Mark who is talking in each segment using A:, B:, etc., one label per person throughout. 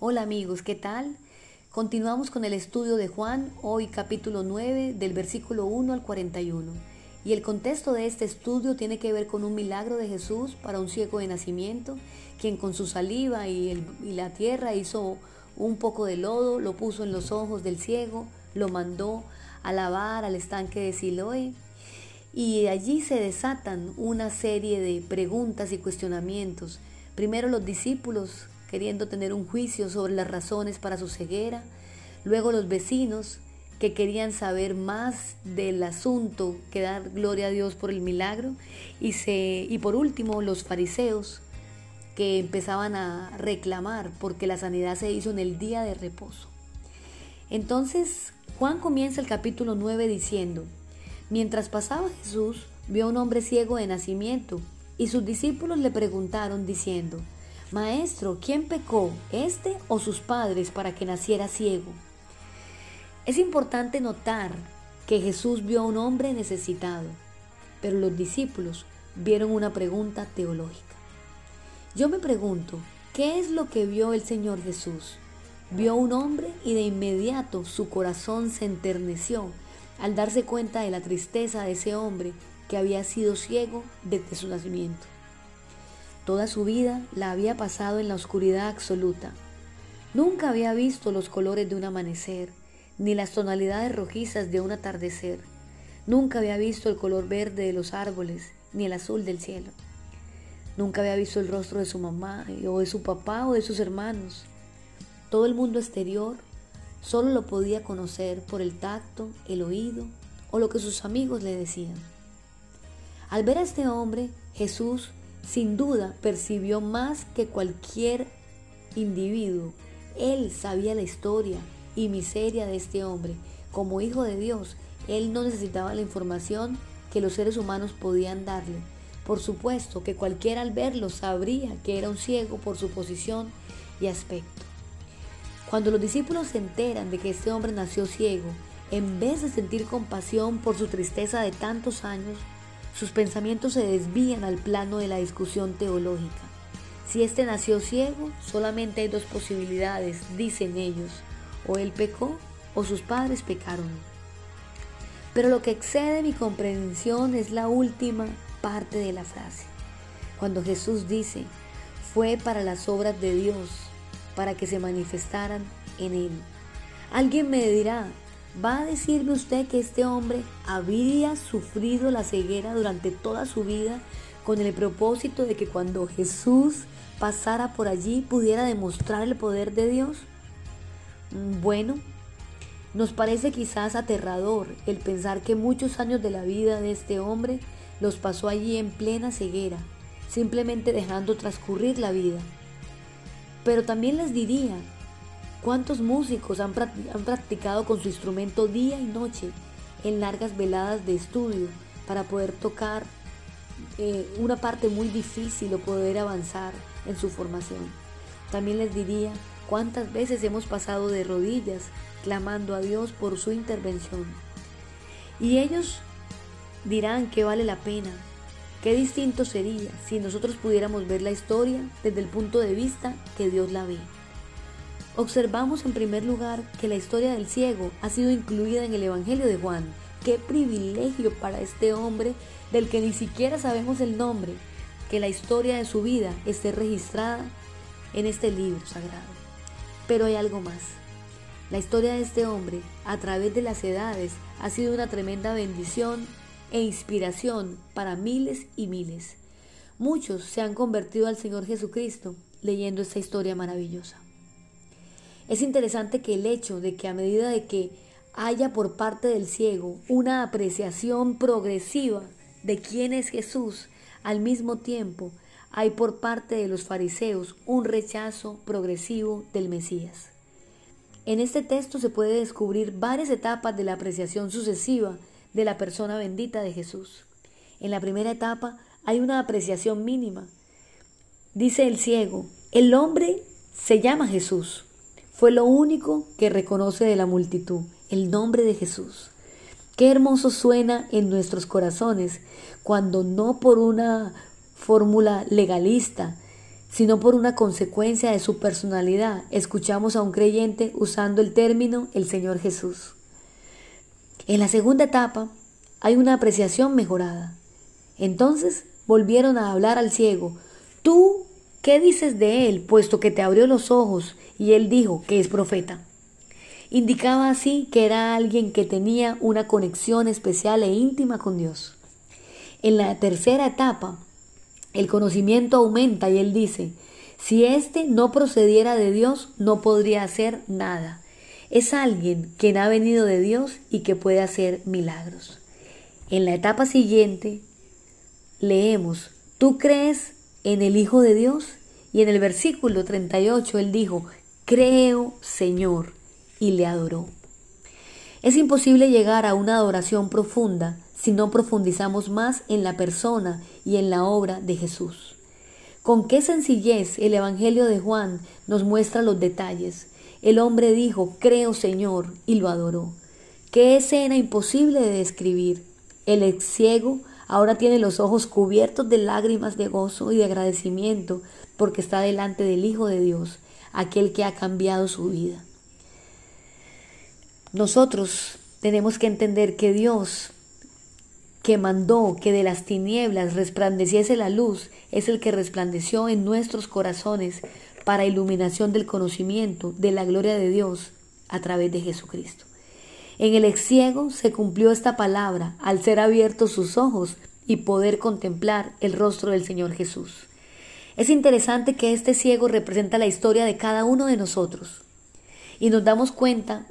A: Hola amigos, ¿qué tal? Continuamos con el estudio de Juan, hoy capítulo 9 del versículo 1 al 41. Y el contexto de este estudio tiene que ver con un milagro de Jesús para un ciego de nacimiento, quien con su saliva y, la tierra hizo un poco de lodo, lo puso en los ojos del ciego, lo mandó a lavar al estanque de Siloé. Y allí se desatan una serie de preguntas y cuestionamientos. Primero los discípulos queriendo tener un juicio sobre las razones para su ceguera, luego los vecinos que querían saber más del asunto que dar gloria a Dios por el milagro y, se, y por último los fariseos que empezaban a reclamar porque la sanidad se hizo en el día de reposo. Entonces Juan comienza el capítulo 9 diciendo, mientras pasaba Jesús vio a un hombre ciego de nacimiento y sus discípulos le preguntaron diciendo, Maestro, ¿quién pecó, este o sus padres, para que naciera ciego? Es importante notar que Jesús vio a un hombre necesitado, pero los discípulos vieron una pregunta teológica. Yo me pregunto, ¿qué es lo que vio el Señor Jesús? Vio a un hombre y de inmediato su corazón se enterneció al darse cuenta de la tristeza de ese hombre que había sido ciego desde su nacimiento. Toda su vida la había pasado en la oscuridad absoluta. Nunca había visto los colores de un amanecer, ni las tonalidades rojizas de un atardecer. Nunca había visto el color verde de los árboles, ni el azul del cielo. Nunca había visto el rostro de su mamá, o de su papá, o de sus hermanos. Todo el mundo exterior solo lo podía conocer por el tacto, el oído o lo que sus amigos le decían. Al ver a este hombre, Jesús sin duda percibió más que cualquier individuo. Él sabía la historia y miseria de este hombre. Como hijo de Dios, él no necesitaba la información que los seres humanos podían darle. Por supuesto que cualquiera al verlo sabría que era un ciego por su posición y aspecto. Cuando los discípulos se enteran de que este hombre nació ciego, en vez de sentir compasión por su tristeza de tantos años, sus pensamientos se desvían al plano de la discusión teológica. Si éste nació ciego, solamente hay dos posibilidades, dicen ellos. O él pecó o sus padres pecaron. Pero lo que excede mi comprensión es la última parte de la frase. Cuando Jesús dice, fue para las obras de Dios, para que se manifestaran en él. Alguien me dirá, ¿Va a decirme usted que este hombre había sufrido la ceguera durante toda su vida con el propósito de que cuando Jesús pasara por allí pudiera demostrar el poder de Dios? Mm, bueno, nos parece quizás aterrador el pensar que muchos años de la vida de este hombre los pasó allí en plena ceguera, simplemente dejando transcurrir la vida. Pero también les diría ¿Cuántos músicos han, practicado con su instrumento día y noche en largas veladas de estudio para poder tocar eh, una parte muy difícil o poder avanzar en su formación? También les diría cuántas veces hemos pasado de rodillas clamando a Dios por su intervención. Y ellos dirán que vale la pena. Qué distinto sería si nosotros pudiéramos ver la historia desde el punto de vista que Dios la ve. Observamos en primer lugar que la historia del ciego ha sido incluida en el Evangelio de Juan. Qué privilegio para este hombre del que ni siquiera sabemos el nombre, que la historia de su vida esté registrada en este libro sagrado. Pero hay algo más. La historia de este hombre, a través de las edades, ha sido una tremenda bendición e inspiración para miles y miles. Muchos se han convertido al Señor Jesucristo leyendo esta historia maravillosa. Es interesante que el hecho de que a medida de que haya por parte del ciego una apreciación progresiva de quién es Jesús, al mismo tiempo hay por parte de los fariseos un rechazo progresivo del Mesías. En este texto se puede descubrir varias etapas de la apreciación sucesiva de la persona bendita de Jesús. En la primera etapa hay una apreciación mínima. Dice el ciego, el hombre se llama Jesús. Fue lo único que reconoce de la multitud, el nombre de Jesús. Qué hermoso suena en nuestros corazones cuando no por una fórmula legalista sino por una consecuencia de su personalidad. Escuchamos a un creyente usando el término el Señor Jesús. En la segunda etapa hay una apreciación mejorada. Entonces volvieron a hablar al ciego. Tú, ¿qué dices de él, puesto que te abrió los ojos? Y él dijo que es profeta. Indicaba así que era alguien que tenía una conexión especial e íntima con Dios. En la tercera etapa, el conocimiento aumenta y él dice, si éste no procediera de Dios, no podría hacer nada. Es alguien quien ha venido de Dios y que puede hacer milagros. En la etapa siguiente, leemos, ¿tú crees en el Hijo de Dios? Y en el versículo 38 él dijo, creo Señor, y le adoró. Es imposible llegar a una adoración profunda si no profundizamos más en la persona y en la obra de Jesús. Con qué sencillez el Evangelio de Juan nos muestra los detalles. El hombre dijo, creo Señor, y lo adoró. Qué escena imposible de describir. El ciego ahora tiene los ojos cubiertos de lágrimas de gozo y de agradecimiento porque está delante del Hijo de Dios, aquel que ha cambiado su vida. Nosotros tenemos que entender que Dios que mandó que de las tinieblas resplandeciese la luz, es el que resplandeció en nuestros corazones para iluminación del conocimiento de la gloria de Dios a través de Jesucristo. En el ex ciego se cumplió esta palabra al ser abiertos sus ojos y poder contemplar el rostro del Señor Jesús. Es interesante que este ciego representa la historia de cada uno de nosotros. Y nos damos cuenta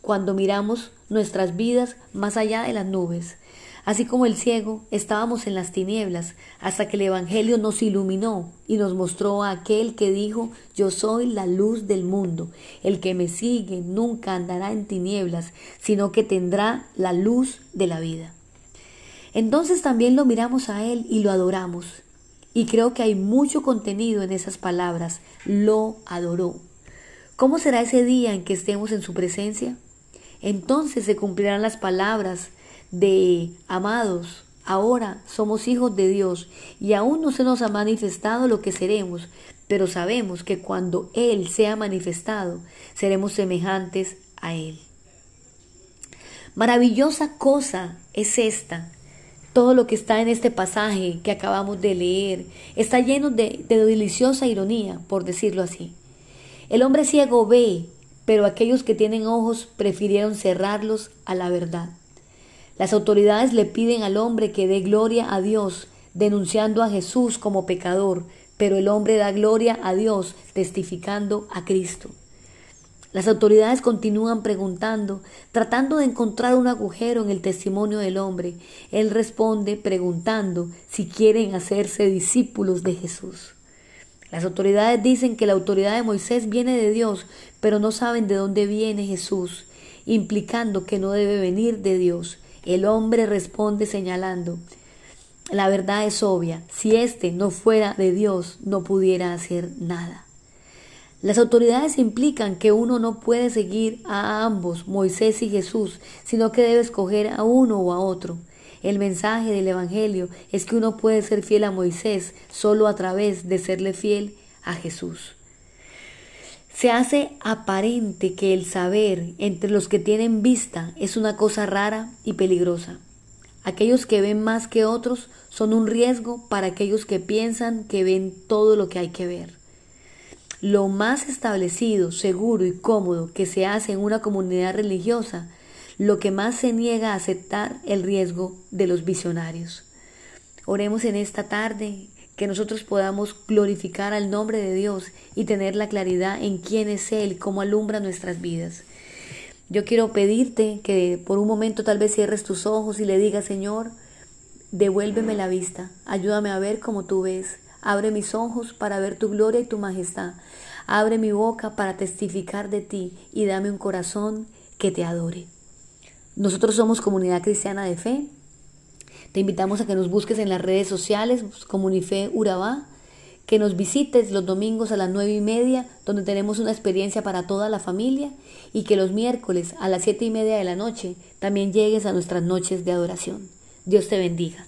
A: cuando miramos nuestras vidas más allá de las nubes. Así como el ciego, estábamos en las tinieblas hasta que el Evangelio nos iluminó y nos mostró a aquel que dijo, yo soy la luz del mundo. El que me sigue nunca andará en tinieblas, sino que tendrá la luz de la vida. Entonces también lo miramos a Él y lo adoramos. Y creo que hay mucho contenido en esas palabras. Lo adoró. ¿Cómo será ese día en que estemos en su presencia? Entonces se cumplirán las palabras de amados, ahora somos hijos de Dios y aún no se nos ha manifestado lo que seremos, pero sabemos que cuando Él sea manifestado, seremos semejantes a Él. Maravillosa cosa es esta. Todo lo que está en este pasaje que acabamos de leer está lleno de, de deliciosa ironía, por decirlo así. El hombre ciego ve, pero aquellos que tienen ojos prefirieron cerrarlos a la verdad. Las autoridades le piden al hombre que dé gloria a Dios, denunciando a Jesús como pecador, pero el hombre da gloria a Dios, testificando a Cristo. Las autoridades continúan preguntando, tratando de encontrar un agujero en el testimonio del hombre. Él responde preguntando si quieren hacerse discípulos de Jesús. Las autoridades dicen que la autoridad de Moisés viene de Dios, pero no saben de dónde viene Jesús, implicando que no debe venir de Dios. El hombre responde señalando, la verdad es obvia, si éste no fuera de Dios, no pudiera hacer nada. Las autoridades implican que uno no puede seguir a ambos, Moisés y Jesús, sino que debe escoger a uno o a otro. El mensaje del Evangelio es que uno puede ser fiel a Moisés solo a través de serle fiel a Jesús. Se hace aparente que el saber entre los que tienen vista es una cosa rara y peligrosa. Aquellos que ven más que otros son un riesgo para aquellos que piensan que ven todo lo que hay que ver. Lo más establecido, seguro y cómodo que se hace en una comunidad religiosa lo que más se niega a aceptar el riesgo de los visionarios. Oremos en esta tarde que nosotros podamos glorificar al nombre de Dios y tener la claridad en quién es Él, cómo alumbra nuestras vidas. Yo quiero pedirte que por un momento tal vez cierres tus ojos y le digas, Señor, devuélveme la vista, ayúdame a ver como tú ves, abre mis ojos para ver tu gloria y tu majestad, abre mi boca para testificar de ti y dame un corazón que te adore. Nosotros somos comunidad cristiana de fe. Te invitamos a que nos busques en las redes sociales, Comunife Urabá, que nos visites los domingos a las nueve y media, donde tenemos una experiencia para toda la familia, y que los miércoles a las siete y media de la noche también llegues a nuestras noches de adoración. Dios te bendiga.